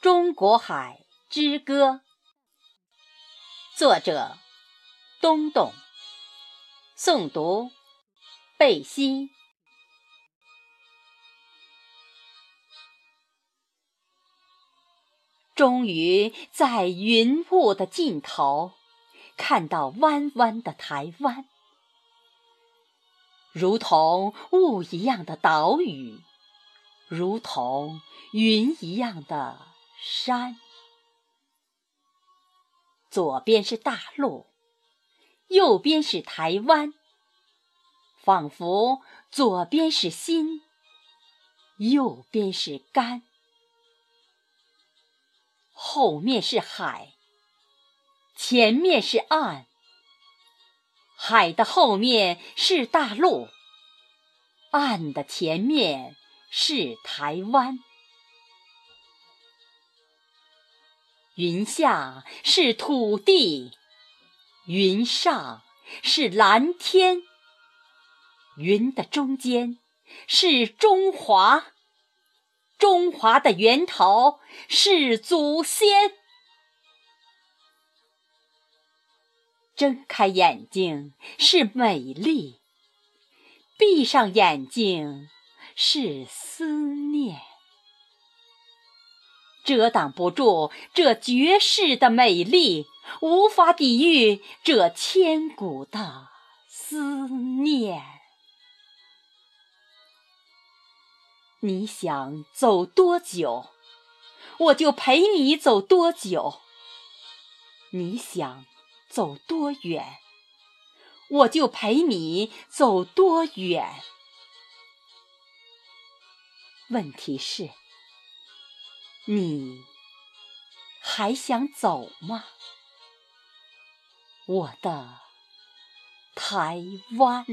中国海之歌，作者：东东，诵读：贝西。终于在云雾的尽头，看到弯弯的台湾，如同雾一样的岛屿，如同云一样的山。左边是大陆，右边是台湾，仿佛左边是心，右边是肝。后面是海，前面是岸。海的后面是大陆，岸的前面是台湾。云下是土地，云上是蓝天。云的中间是中华。中华的源头是祖先。睁开眼睛是美丽，闭上眼睛是思念。遮挡不住这绝世的美丽，无法抵御这千古的思念。你想走多久，我就陪你走多久；你想走多远，我就陪你走多远。问题是，你还想走吗？我的台湾。